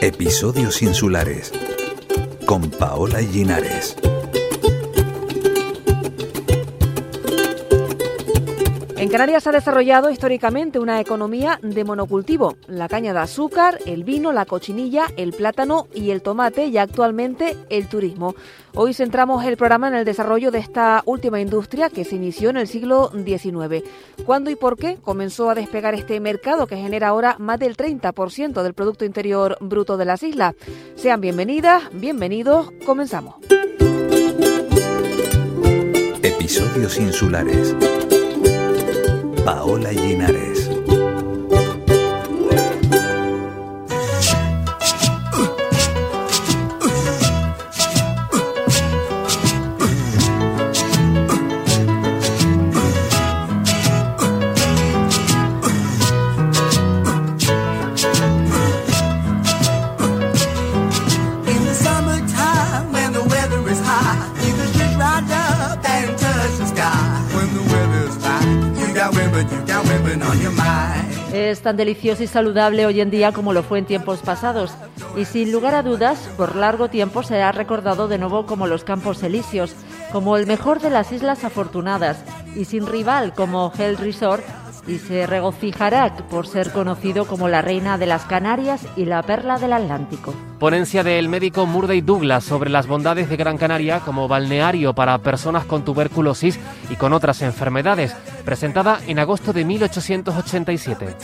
Episodios insulares con Paola Linares. En Canarias ha desarrollado históricamente una economía de monocultivo. La caña de azúcar, el vino, la cochinilla, el plátano y el tomate y actualmente el turismo. Hoy centramos el programa en el desarrollo de esta última industria que se inició en el siglo XIX. ¿Cuándo y por qué comenzó a despegar este mercado que genera ahora más del 30% del Producto Interior Bruto de las islas? Sean bienvenidas, bienvenidos, comenzamos. Episodios insulares. Paola Linares. Es tan delicioso y saludable hoy en día como lo fue en tiempos pasados. Y sin lugar a dudas, por largo tiempo será recordado de nuevo como los Campos Elíseos, como el mejor de las Islas Afortunadas y sin rival como Hell Resort. Y se regocijará por ser conocido como la reina de las Canarias y la perla del Atlántico. Ponencia del médico Murday Douglas sobre las bondades de Gran Canaria como balneario para personas con tuberculosis y con otras enfermedades, presentada en agosto de 1887.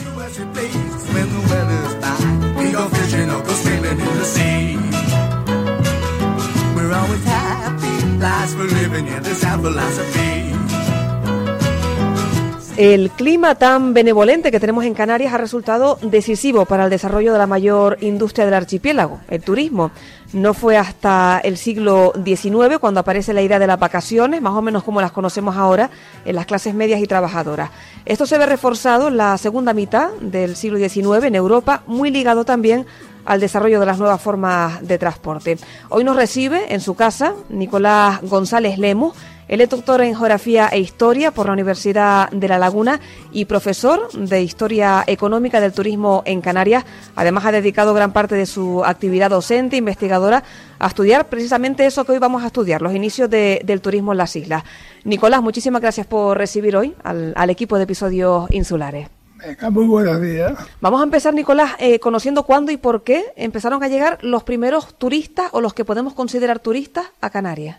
El clima tan benevolente que tenemos en Canarias ha resultado decisivo para el desarrollo de la mayor industria del archipiélago, el turismo. No fue hasta el siglo XIX cuando aparece la idea de las vacaciones, más o menos como las conocemos ahora, en las clases medias y trabajadoras. Esto se ve reforzado en la segunda mitad del siglo XIX en Europa, muy ligado también al desarrollo de las nuevas formas de transporte. Hoy nos recibe en su casa Nicolás González Lemus. Él es doctor en Geografía e Historia por la Universidad de La Laguna y profesor de Historia Económica del Turismo en Canarias. Además, ha dedicado gran parte de su actividad docente, investigadora, a estudiar precisamente eso que hoy vamos a estudiar, los inicios de- del turismo en las islas. Nicolás, muchísimas gracias por recibir hoy al equipo de episodios insulares. Venga, muy buenos días. Vamos a empezar, Nicolás, eh, conociendo cuándo y por qué empezaron a llegar los primeros turistas o los que podemos considerar turistas a Canarias.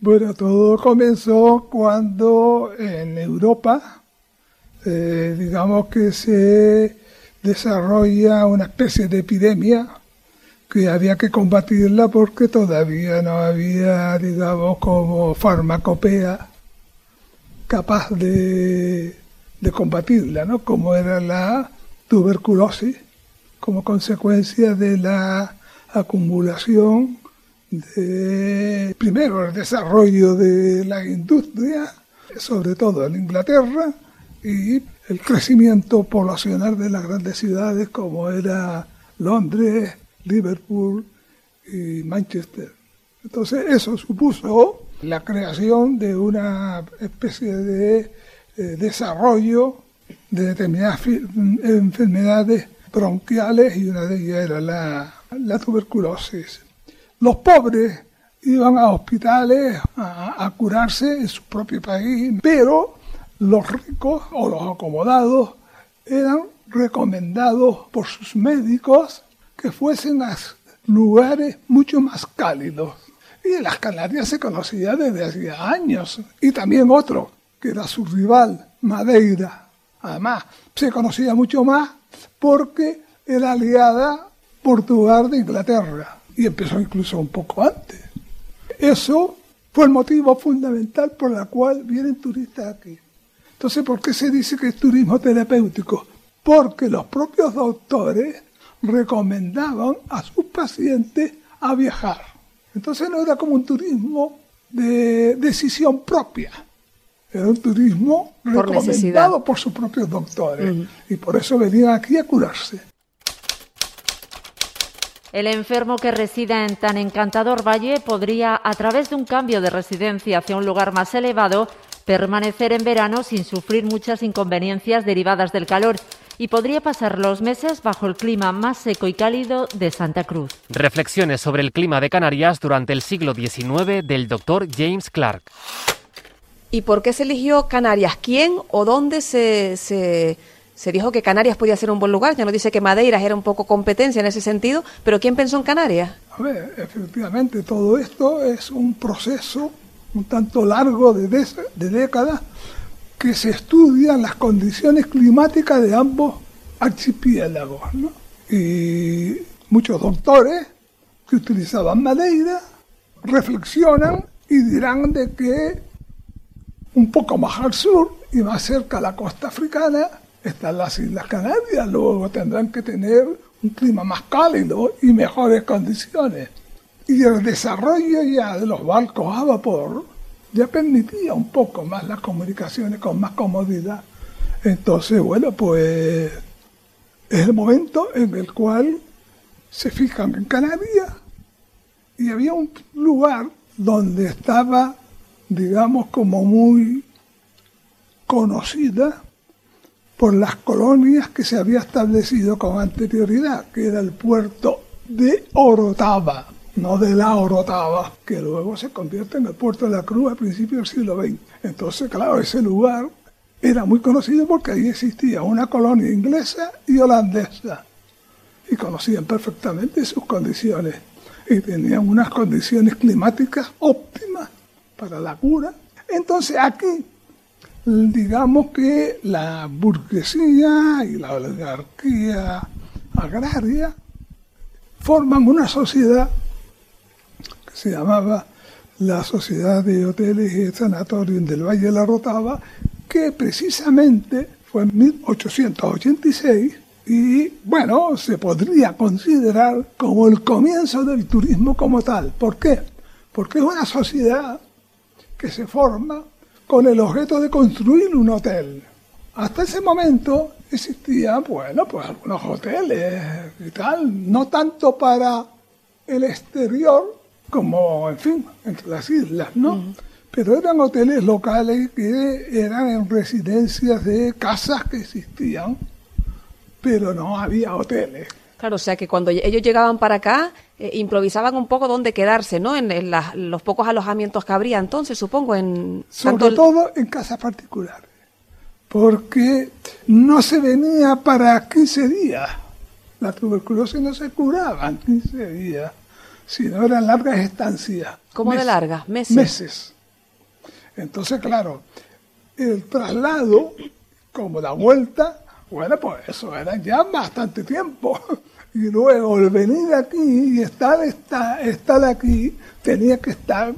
Bueno, todo comenzó cuando en Europa, eh, digamos que se desarrolla una especie de epidemia que había que combatirla porque todavía no había, digamos, como farmacopea capaz de, de combatirla, ¿no? Como era la tuberculosis, como consecuencia de la acumulación de, primero, el desarrollo de la industria, sobre todo en Inglaterra, y el crecimiento poblacional de las grandes ciudades como era Londres, Liverpool y Manchester. Entonces eso supuso la creación de una especie de eh, desarrollo de determinadas fi- enfermedades bronquiales y una de ellas era la, la tuberculosis. Los pobres iban a hospitales a, curarse en su propio país, pero los ricos o los acomodados eran recomendados por sus médicos que fuesen a lugares mucho más cálidos. Y en las Canarias se conocía desde hacía años. Y también otro, que era su rival, Madeira. Además, se conocía mucho más porque era aliada Portugal de Inglaterra. Y empezó incluso un poco antes. Eso fue el motivo fundamental por el cual vienen turistas aquí. Entonces, ¿por qué se dice que es turismo terapéutico? Porque los propios doctores recomendaban a sus pacientes a viajar. Entonces no era como un turismo de decisión propia. Era un turismo Por recomendado necesidad. por sus propios doctores. Y por eso venían aquí a curarse. El enfermo que resida en tan encantador valle podría, a través de un cambio de residencia hacia un lugar más elevado, permanecer en verano sin sufrir muchas inconveniencias derivadas del calor y podría pasar los meses bajo el clima más seco y cálido de Santa Cruz. Reflexiones sobre el clima de Canarias durante el siglo XIX del doctor James Clark. ¿Y por qué se eligió Canarias? ¿Quién o dónde se, se, dijo que Canarias podía ser un buen lugar? Ya nos dice que Madeiras era un poco competencia en ese sentido, pero ¿quién pensó en Canarias? A ver, efectivamente, todo esto es un proceso un tanto largo de, de décadas que se estudian las condiciones climáticas de ambos archipiélagos. ¿no? Y muchos doctores que utilizaban Madeira reflexionan y dirán de que un poco más al sur y más cerca a la costa africana están las Islas Canarias, luego tendrán que tener un clima más cálido y mejores condiciones. Y el desarrollo ya de los barcos a vapor ya permitía un poco más las comunicaciones con más comodidad. Entonces, bueno, pues es el momento en el cual se fijan en Canarias y había un lugar donde estaba, digamos, como muy conocida por las colonias que se había establecido con anterioridad, que era el puerto de Orotava, no de la Orotava, que luego se convierte en el puerto de la Cruz a principios del siglo XX. Entonces, claro, ese lugar era muy conocido porque ahí existía una colonia inglesa y holandesa y conocían perfectamente sus condiciones y tenían unas condiciones climáticas óptimas para la cura. Entonces aquí, digamos que la burguesía y la oligarquía agraria forman una sociedad que se llamaba la Sociedad de Hoteles y Sanatorios del Valle de la Rotava, que precisamente fue en 1886 y bueno, se podría considerar como el comienzo del turismo como tal. ¿Por qué? Porque es una sociedad que se forma con el objeto de construir un hotel. Hasta ese momento existían, bueno, pues algunos hoteles y tal, no tanto para el exterior como, en fin, entre las islas, ¿no? Pero eran hoteles locales que eran en residencias de casas que existían, pero no había hoteles. Claro, o sea que cuando ellos llegaban para acá, eh, improvisaban un poco dónde quedarse, ¿no? En, en las- los pocos alojamientos que habría entonces, supongo, en... sobre todo en casas particulares, porque no se venía para 15 días. La tuberculosis no se curaba en 15 días, sino eran largas estancias. ¿Cómo de largas? ¿Meses? Meses. Entonces, claro, el traslado, como la vuelta, bueno, pues eso era ya bastante tiempo. Y luego el venir aquí y estar, estar, aquí, tenía que estar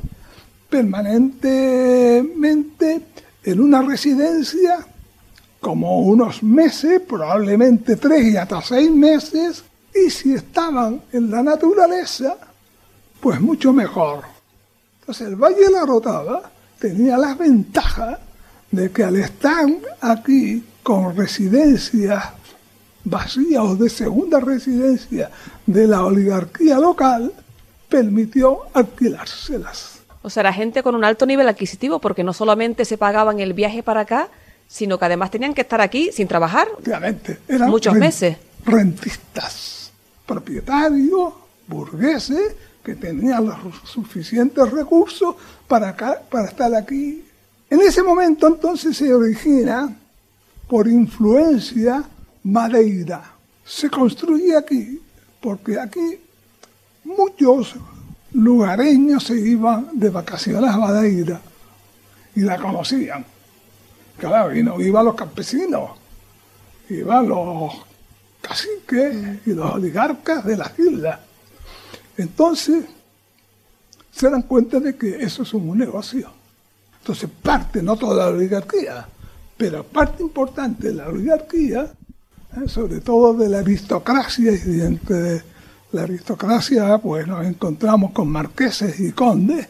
permanentemente en una residencia como unos meses, probablemente tres y hasta seis meses, y si estaban en la naturaleza, pues mucho mejor. Entonces el Valle de la Rotava tenía las ventajas de que al estar aquí con residencias vacías o de segunda residencia de la oligarquía local, permitió alquilárselas. O sea, era gente con un alto nivel adquisitivo, porque no solamente se pagaban el viaje para acá, sino que además tenían que estar aquí sin trabajar. Obviamente, eran Muchos meses. rentistas, propietarios, burgueses, que tenían los suficientes recursos para, acá- para estar aquí. En ese momento entonces se origina, por influencia, Madeira. Se construye aquí, porque aquí muchos lugareños se iban de vacaciones a Madeira y la conocían. Claro, no iban los campesinos, iban los caciques y los oligarcas de las islas. Entonces, se dan cuenta de que eso es un negocio. Entonces, parte, no toda la oligarquía, pero parte importante de la oligarquía, ¿eh? sobre todo de la aristocracia, y entre la aristocracia, pues nos encontramos con marqueses y condes,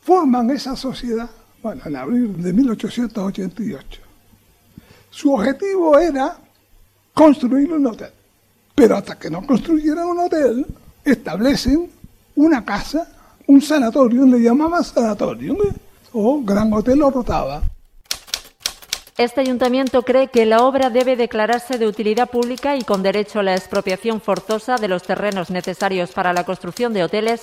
forman esa sociedad, bueno, en abril de 1888. Su objetivo era construir un hotel. Pero hasta que no construyeran un hotel, establecen una casa, un sanatorio, le llamaban sanatorio, ¿eh? o Gran Hotel Orotava. Este ayuntamiento cree que la obra debe declararse de utilidad pública y con derecho a la expropiación forzosa de los terrenos necesarios para la construcción de hoteles,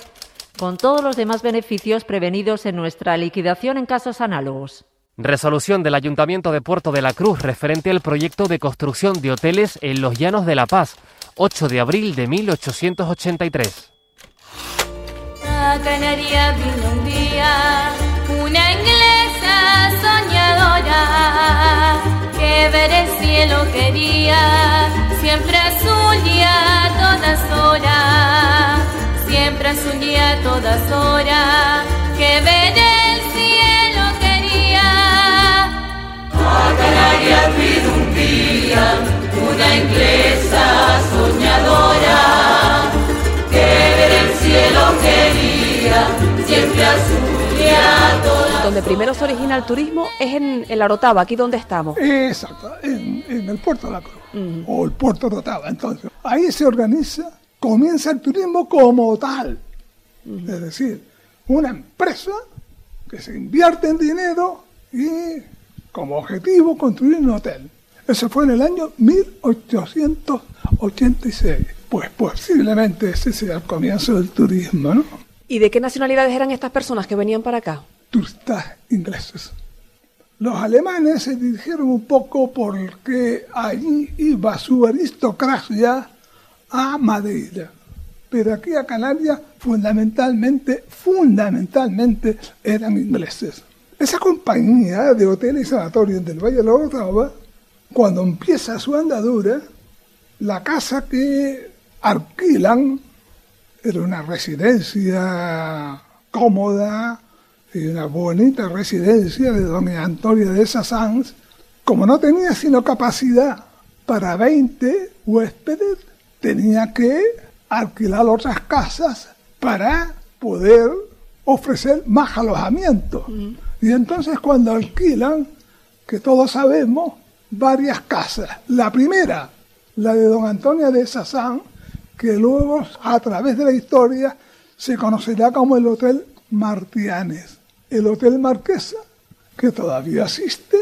con todos los demás beneficios prevenidos en nuestra liquidación en casos análogos. Resolución del Ayuntamiento de Puerto de la Cruz referente al proyecto de construcción de hoteles en los Llanos de la Paz, 8 de abril de 1883. A Canaria vino un día una inglesa soñadora cielo quería, siempre azul y a todas horas, siempre azul y a todas horas, que ver el cielo quería. A Canarias vino un día una inglesa soñadora. Que ver el cielo quería, siempre azul y a todas Donde primero se origina el turismo es en, en la Orotava, aquí donde estamos. Exacto, en, en el puerto de la Cruz, o el puerto de Orotava. Entonces, ahí se organiza, comienza el turismo como tal. Es decir, una empresa que se invierte en dinero y como objetivo construir un hotel. Eso fue en el año 1886. Pues posiblemente ese sea el comienzo del turismo, ¿no? ¿Y de qué nacionalidades eran estas personas que venían para acá? Turistas ingleses. Los alemanes se dirigieron un poco porque allí iba su aristocracia a Madeira. Pero aquí a Canarias fundamentalmente, fundamentalmente eran ingleses. Esa compañía de hoteles y sanatorios del Valle de la Orotava, cuando empieza su andadura, la casa que alquilan era una residencia cómoda y una bonita residencia de doña Antonia de Sassans. Como no tenía sino capacidad para 20 huéspedes, tenía que alquilar otras casas para poder ofrecer más alojamiento. Y entonces cuando alquilan, que todos sabemos, varias casas. La primera, la de don Antonio de Sassán, que luego a través de la historia se conocerá como el Hotel Martianes. El Hotel Marquesa, que todavía existe.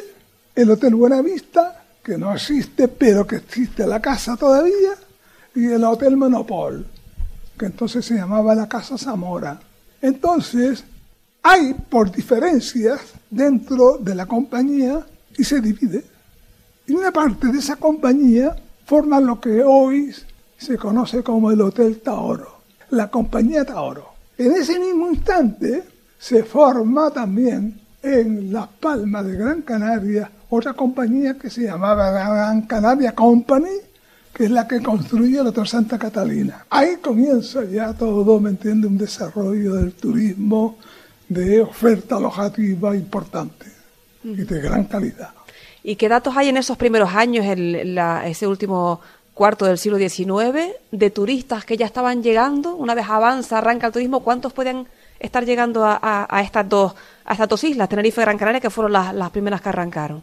El Hotel Buenavista, que no existe, pero que existe la casa todavía. Y el Hotel Monopol, que entonces se llamaba la Casa Zamora. Entonces, hay por diferencias dentro de la compañía y se divide. Y una parte de esa compañía forma lo que hoy se conoce como el Hotel Taoro, la compañía Taoro. En ese mismo instante se forma también en Las Palmas de Gran Canaria otra compañía que se llamaba Gran Canaria Company, que es la que construye el Hotel Santa Catalina. Ahí comienza ya todo, ¿me entiende? Un desarrollo del turismo de oferta alojativa importante y de gran calidad. ¿Y qué datos hay en esos primeros años, en la- ese último cuarto del siglo XIX, de turistas que ya estaban llegando? Una vez avanza, arranca el turismo, ¿cuántos pueden estar llegando a, estas, dos, a estas dos islas, Tenerife y Gran Canaria, que fueron las, las primeras que arrancaron?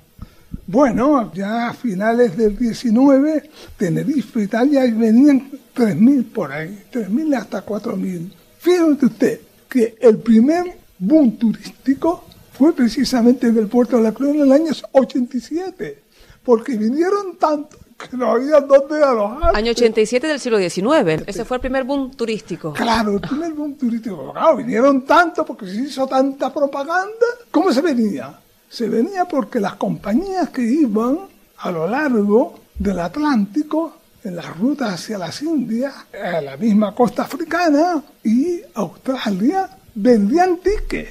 Bueno, ya a finales del 19, Tenerife y Italia venían 3.000 por ahí, 3.000 hasta 4.000. Fíjate usted que el primer boom turístico fue precisamente en el puerto de la Cruz en el año 87, porque vinieron tanto que no había dónde alojar. Año 87 del siglo XIX. Ese fue el primer boom turístico. Claro, el primer boom turístico. Claro, vinieron tanto porque se hizo tanta propaganda. ¿Cómo se venía? Se venía porque las compañías que iban a lo largo del Atlántico, en las rutas hacia las Indias, a la misma costa africana y Australia, vendían tickets.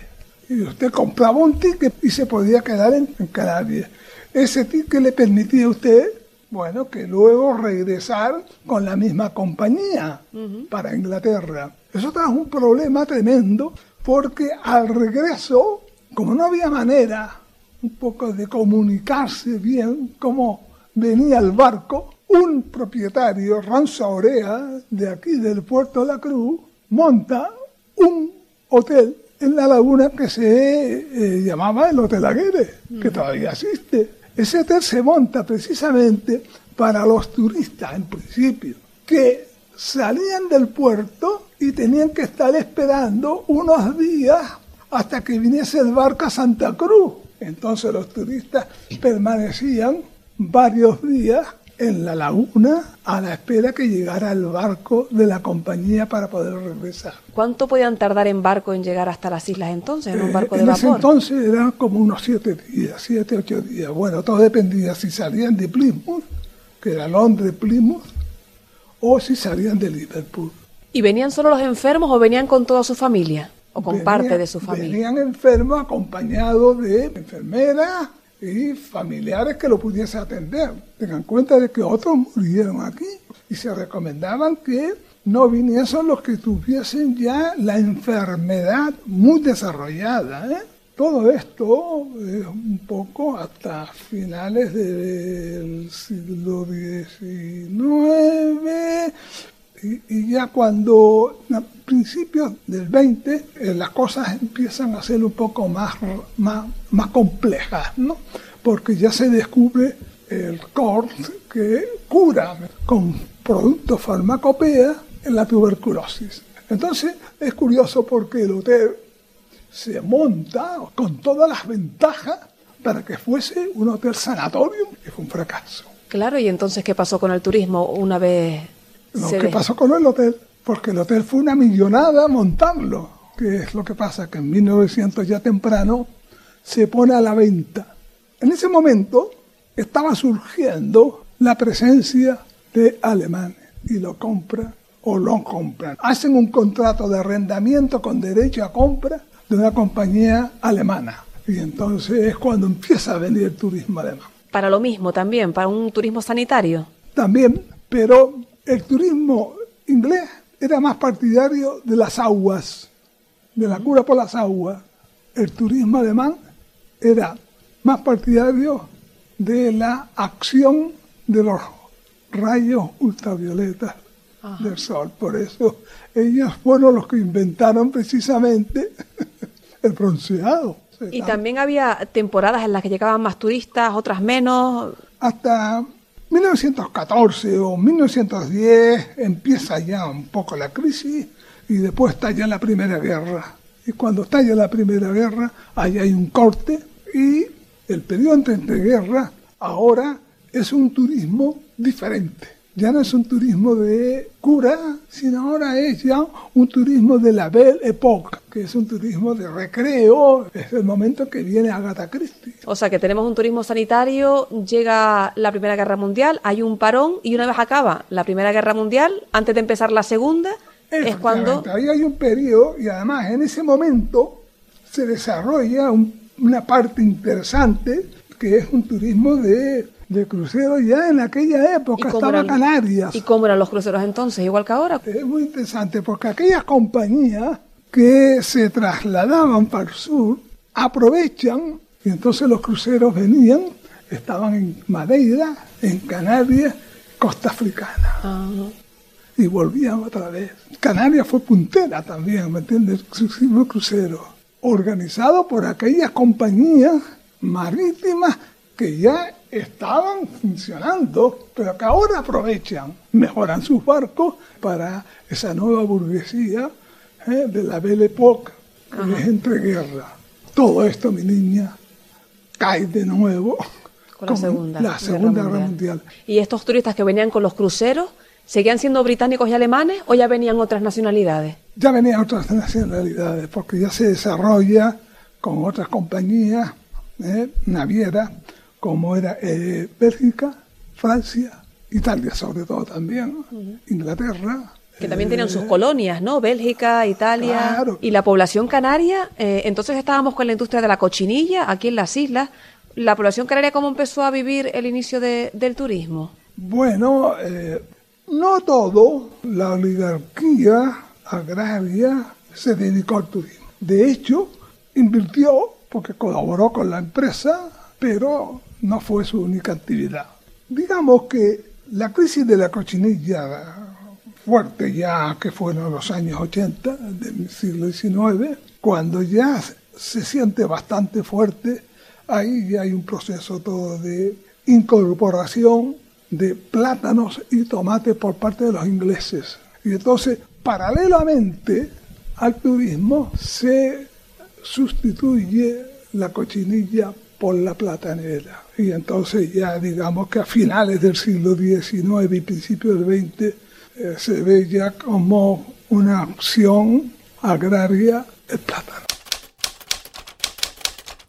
Y usted compraba un ticket y se podía quedar en, en Canarias. Ese ticket le permitía a usted bueno, que luego regresar con la misma compañía para Inglaterra. Eso trajo un problema tremendo porque al regreso, como no había manera un poco de comunicarse bien cómo venía el barco, un propietario, Ranza Orea, de aquí del puerto de la Cruz, monta un hotel en la laguna que se eh, llamaba el Hotel Aguirre, que todavía existe. Ese hotel se monta precisamente para los turistas, en principio, que salían del puerto y tenían que estar esperando unos días hasta que viniese el barco a Santa Cruz. Entonces los turistas permanecían varios días en la laguna a la espera que llegara el barco de la compañía para poder regresar. ¿Cuánto podían tardar en barco en llegar hasta las islas entonces, en un Eh, barco de en vapor? entonces eran como unos siete días, siete, ocho días. Bueno, todo dependía si salían de Plymouth, que era Londres, Plymouth, o si salían de Liverpool. ¿Y venían solo los enfermos o venían con toda su familia? ¿O con Venían- parte de su familia? Venían enfermos acompañados de enfermeras y familiares que lo pudiese atender. Tengan cuenta de que otros murieron aquí y se recomendaban que no viniesen los que tuviesen ya la enfermedad muy desarrollada. ¿eh? Todo esto es un poco hasta finales del siglo XIX y, y ya cuando a principios del 20 eh, las cosas empiezan a ser un poco más, más, más complejas, ¿no? Porque ya se descubre el CORT que cura con productos farmacopea en la tuberculosis. Entonces es curioso porque el hotel se monta con todas las ventajas para que fuese un hotel sanatorio y fue un fracaso. Claro, y entonces, ¿qué pasó con el turismo una vez Lo se que pasó con el hotel, porque el hotel fue una millonada montarlo, que es lo que pasa, que en 1900 ya temprano se pone a la venta. En ese momento estaba surgiendo la presencia de alemanes y lo compran o lo compran. Hacen un contrato de arrendamiento con derecho a compra de una compañía alemana. Y entonces es cuando empieza a venir el turismo alemán Para lo mismo también, para un turismo sanitario. también, pero el turismo inglés era más partidario de las aguas, de la cura por las aguas. El turismo alemán era más partidario de la acción de los rayos ultravioletas del sol. Por eso ellos fueron los que inventaron precisamente el bronceado. Y también había temporadas en las que llegaban más turistas, otras menos. hasta 1914 o 1910 empieza ya un poco la crisis y después estalla la Primera Guerra. Y cuando estalla la Primera Guerra, ahí hay un corte y el periodo entre, guerras ahora es un turismo diferente. Ya no es un turismo de cura, sino ahora es ya un turismo de la Belle Époque, que es un turismo de recreo. Es el momento que viene Agatha Christie. O sea que tenemos un turismo sanitario, llega la Primera Guerra Mundial, hay un parón y una vez acaba la Primera Guerra Mundial, antes de empezar la Segunda, es cuando... Ahí hay un periodo y además en ese momento se desarrolla un- una parte interesante que es un turismo de, de crucero ya en aquella época estaba eran- Canarias. ¿Y cómo eran los cruceros entonces? Igual que ahora. Es muy interesante porque aquellas compañías que se trasladaban para el sur aprovechan y entonces los cruceros venían, estaban en Madeira, en Canarias, costa africana Ah, y volvían otra vez. Canarias fue puntera también, ¿me entiendes? Exclusivo crucero, organizado por aquellas compañías marítimas que ya estaban funcionando, pero que ahora aprovechan, mejoran sus barcos para esa nueva burguesía ¿eh? de la Belle Époque, que es entreguerra. Todo esto, mi niña, cae de nuevo Con la Segunda la Guerra Segunda Guerra Mundial. Mundial. ¿Y estos turistas que venían con los cruceros, seguían siendo británicos y alemanes o ya venían otras nacionalidades? ya venían otras nacionalidades, porque ya se desarrolla con otras compañías eh, navieras, como era eh, Bélgica, Francia, Italia sobre todo también, Inglaterra. Que también tenían sus eh, colonias, ¿no? Bélgica, Italia. Claro. Y la población canaria, eh, entonces estábamos con la industria de la cochinilla aquí en las islas. ¿La población canaria cómo empezó a vivir el inicio de- del turismo? Bueno, eh, no todo, la oligarquía agraria se dedicó al turismo. De hecho, invirtió porque colaboró con la empresa, pero no fue su única actividad. Digamos que la crisis de la cochinilla fuerte ya que fueron los años 80 del siglo XIX, cuando ya se siente bastante fuerte, ahí ya hay un proceso todo de incorporación de plátanos y tomates por parte de los ingleses. Y entonces, paralelamente al turismo, se sustituye la cochinilla por la platanera. Y entonces ya digamos que a finales del siglo XIX y principios del XX eh, se ve ya como una opción agraria el plátano.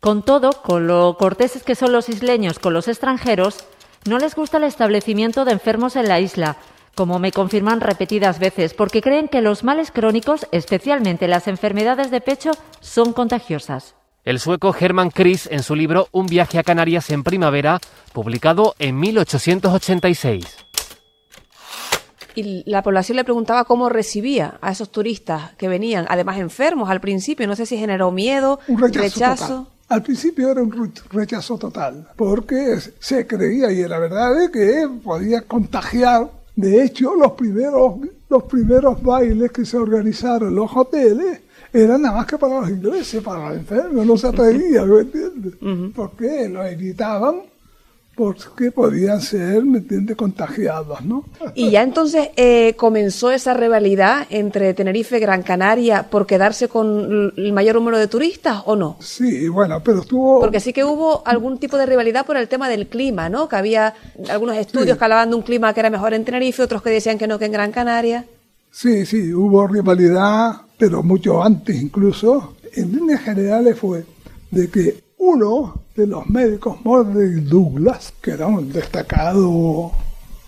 Con todo, con lo corteses que son los isleños con los extranjeros, no les gusta el establecimiento de enfermos en la isla, como me confirman repetidas veces, porque creen que los males crónicos, especialmente las enfermedades de pecho, son contagiosas. El sueco Hermann Kris en su libro Un viaje a Canarias en primavera, publicado en 1886. Y la población le preguntaba cómo recibía a esos turistas que venían, además enfermos al principio. No sé si generó miedo, Un rechazo, rechazo. total. Al principio era un re- rechazo total, porque se creía, y era verdad, de que podía contagiar. De hecho, los primeros, los primeros bailes que se organizaron en los hoteles eran nada más que para los ingleses, para los enfermos, no se atrevían, ¿me entiendes? Porque lo evitaban porque podían ser, ¿me entiendes?, contagiados, ¿no? Y ya entonces eh, comenzó esa rivalidad entre Tenerife y Gran Canaria por quedarse con el mayor número de turistas o no? Sí, bueno, pero estuvo... Porque sí que hubo algún tipo de rivalidad por el tema del clima, ¿no? Que había algunos estudios que hablaban de un clima que era mejor en Tenerife, otros que decían que no, que en Gran Canaria. Sí, sí, hubo rivalidad, pero mucho antes incluso. En líneas generales fue de que uno de los médicos, Murray Douglas, que era un destacado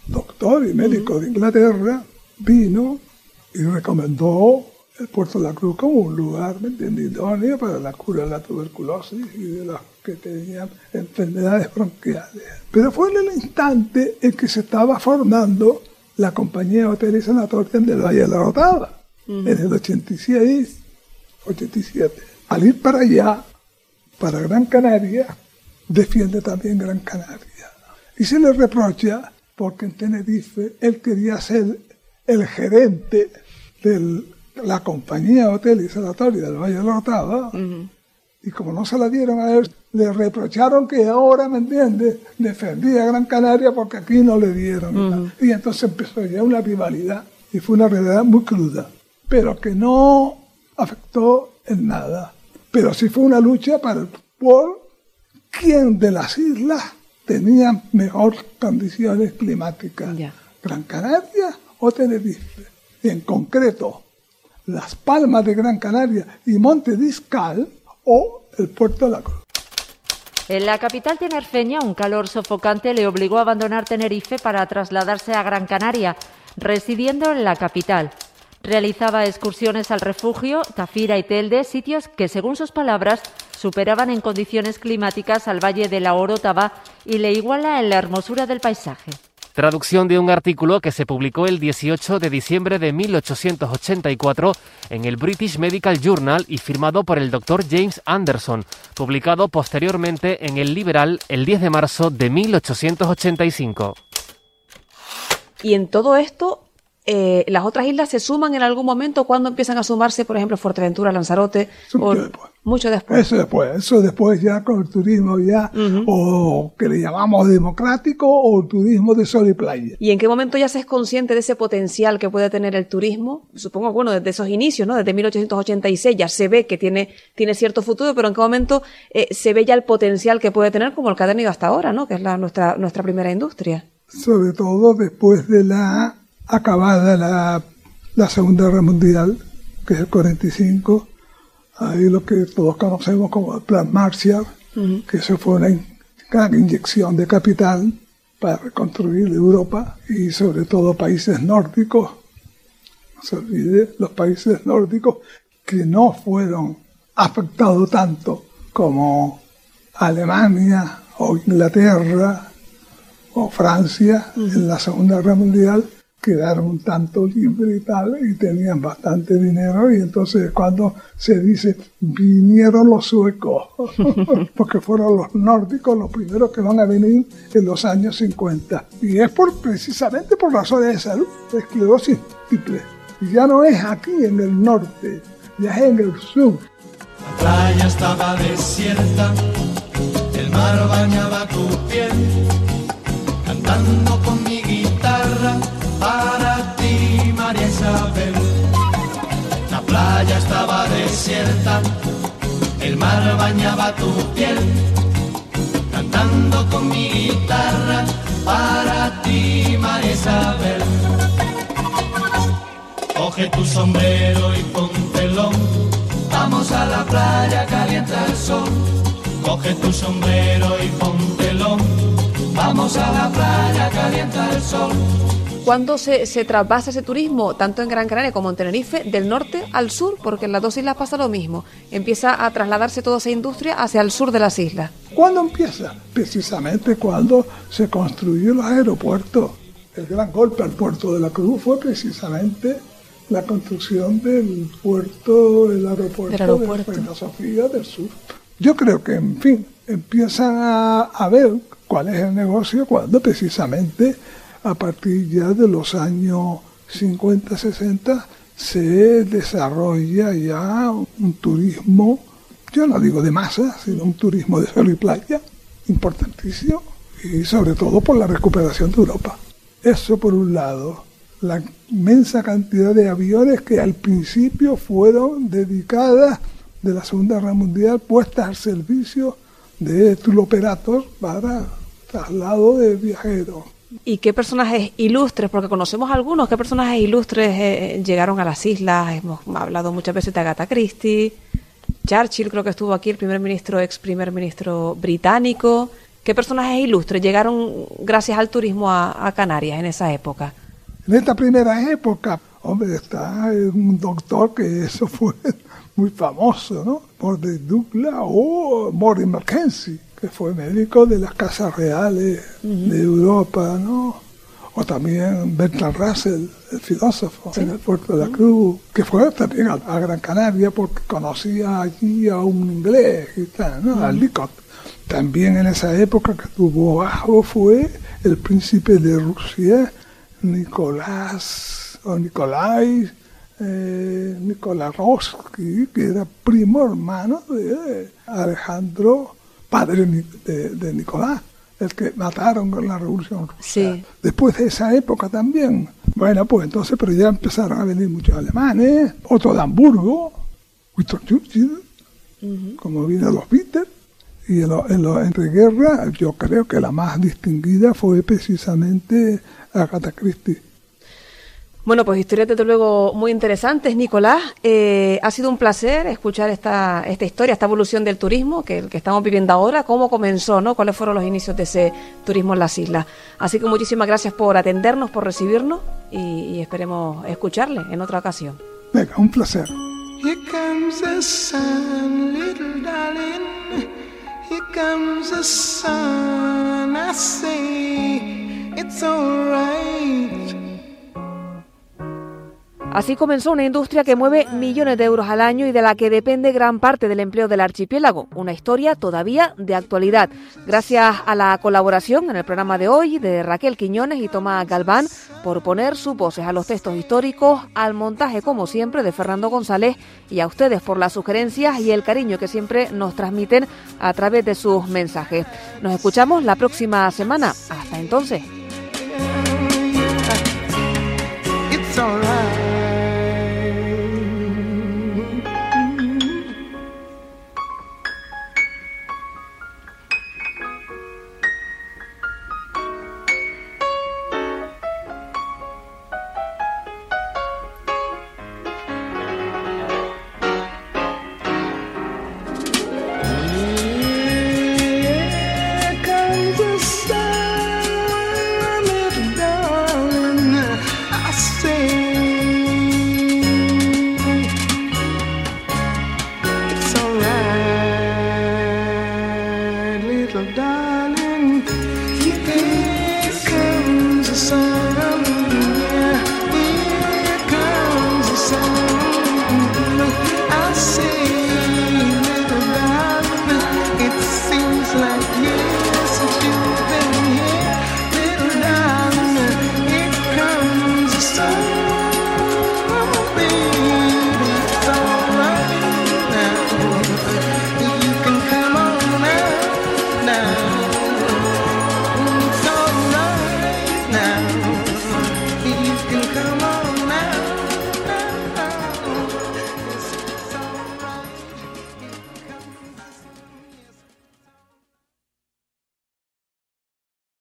doctor y médico de Inglaterra, vino y recomendó el Puerto de la Cruz como un lugar ¿me entiendes? idóneo para la cura de la tuberculosis y de los que tenían enfermedades bronquiales. Pero fue en el instante en que se estaba formando la compañía hotel y sanatoria del Valle de la Rotada, en el 86, 87. Al ir para allá, para Gran Canaria, defiende también Gran Canaria. Y se le reprocha porque en Tenerife él quería ser el gerente de la compañía hotel y sanatoria del Valle de la Rotada. Y como no se la dieron a él, le reprocharon que ahora, ¿me entiendes?, defendía a Gran Canaria porque aquí no le dieron. y tal. Y entonces empezó ya una rivalidad y fue una rivalidad muy cruda, pero que no afectó en nada. Pero sí fue una lucha para, por quién de las islas tenía mejor condiciones climáticas. Gran Canaria o Tenerife. Y en concreto, Las Palmas de Gran Canaria y Monte Discal o el Puerto de la Cruz. En la capital tinerfeña, un calor sofocante le obligó a abandonar Tenerife para trasladarse a Gran Canaria, residiendo en la capital. Realizaba excursiones al refugio, Tafira y Telde, sitios que, según sus palabras, superaban en condiciones climáticas al valle de la Orotava y le iguala en la hermosura del paisaje. Traducción de un artículo que se publicó el 18 de diciembre de 1884 en el British Medical Journal y firmado por el Dr. James Anderson, publicado posteriormente en el Liberal el 10 de marzo de 1885. Y en todo esto, eh, las otras islas se suman en algún momento cuando empiezan a sumarse, por ejemplo, Fuerteventura, Lanzarote. Eso o- mucho después. Mucho después. Eso después, eso después ya con el turismo ya, o que le llamamos democrático, o el turismo de sol y playa. ¿Y en qué momento ya se es consciente de ese potencial que puede tener el turismo? Supongo, bueno, desde esos inicios, ¿no? Desde 1886 ya se ve que tiene, tiene cierto futuro, pero ¿en qué momento eh, se ve ya el potencial que puede tener como el que ha tenido hasta ahora, ¿no? Que es la, nuestra, nuestra primera industria. sobre todo después de la acabada la, la Segunda Guerra Mundial, que es el 45, ahí lo que todos conocemos como el Plan Marshall, que eso fue una gran inyección de capital para reconstruir Europa y sobre todo países nórdicos, no se olvide, los países nórdicos que no fueron afectados tanto como Alemania o Inglaterra o Francia en la Segunda Guerra Mundial quedaron tanto libres y tal y tenían bastante dinero y entonces cuando se dice vinieron los suecos porque fueron los nórdicos los primeros que van a venir en los años 50 y es por precisamente por razones de salud esclerosis múltiple y ya no es aquí en el norte ya es en el sur. La playa estaba desierta, el mar bañaba tu piel, cantando con para ti, María Isabel. La playa estaba desierta, mar bañaba tu piel, cantando con mi guitarra para ti, María Isabel. Coge tu sombrero y póntelo, vamos a la playa, calienta el sol. Coge tu sombrero y póntelo, vamos a la playa, calienta el sol. ¿Cuándo se, se trasvasa ese turismo, tanto en Gran Canaria como en Tenerife, del norte al sur? Porque en las dos islas pasa lo mismo. Empieza a trasladarse toda esa industria hacia el sur de las islas. ¿Cuándo empieza? Precisamente cuando se construyó el aeropuerto. El gran golpe al puerto de la Cruz fue precisamente la construcción del puerto, el aeropuerto, Del aeropuerto. de Reina Sofía del Sur. Yo creo que, en fin, empiezan a, a ver cuál es el negocio cuando precisamente a partir ya de los años 50, 60 se desarrolla ya un turismo, yo no digo de masa, sino un turismo de sol y playa importantísimo y sobre todo por la recuperación de Europa. Eso por un lado, la inmensa cantidad de aviones que al principio fueron dedicadas de la Segunda Guerra Mundial puestas al servicio de turoperatos para traslado de viajeros. ¿Y qué personajes ilustres? Porque conocemos algunos. ¿Qué personajes ilustres eh, llegaron a las islas? Hemos hablado muchas veces de Agatha Christie. Churchill creo que estuvo aquí, el primer ministro, ex primer ministro británico. ¿Qué personajes ilustres llegaron gracias al turismo a, Canarias en esa época? En esta primera época, hombre, está un doctor que eso fue muy famoso, ¿no? Mordecai Douglas o Morris Mackenzie, que fue médico de las casas reales de Europa, ¿no? O también Bertrand Russell, el filósofo, en el puerto de la Cruz, que fue también a, a Gran Canaria porque conocía allí a un inglés y tal, ¿no? A Licot. También en esa época que tuvo bajo fue el príncipe de Rusia, Nicolás o Nicolai eh, Nikolarovsky, que era primo hermano de Alejandro, padre de, de Nicolás, el que mataron con la revolución rusa. Sí. Después de esa época también. Bueno, pues entonces, pero ya empezaron a venir muchos alemanes, otro de Hamburgo, Winston Churchill, como vino los Beatles. Y en, lo- en lo- entre yo creo que la más distinguida fue precisamente Agatha Christie. Bueno, pues historias desde luego muy interesantes, Nicolás. Eh, ha sido un placer escuchar esta, esta historia, esta evolución del turismo que, que estamos viviendo ahora, cómo comenzó, ¿no? cuáles fueron los inicios de ese turismo en las islas. Así que muchísimas gracias por atendernos, por recibirnos y, y esperemos escucharle en otra ocasión. Venga, un placer. Here comes the sun, little darling. Here comes the sun. I say it's alright. Así comenzó una industria que mueve millones de euros al año y de la que depende gran parte del empleo del archipiélago, una historia todavía de actualidad. Gracias a la colaboración en el programa de hoy de Raquel Quiñones y Tomás Galván por poner sus voces a los textos históricos, al montaje como siempre de Fernando González y a ustedes por las sugerencias y el cariño que siempre nos transmiten a través de sus mensajes. Nos escuchamos la próxima semana. Hasta entonces.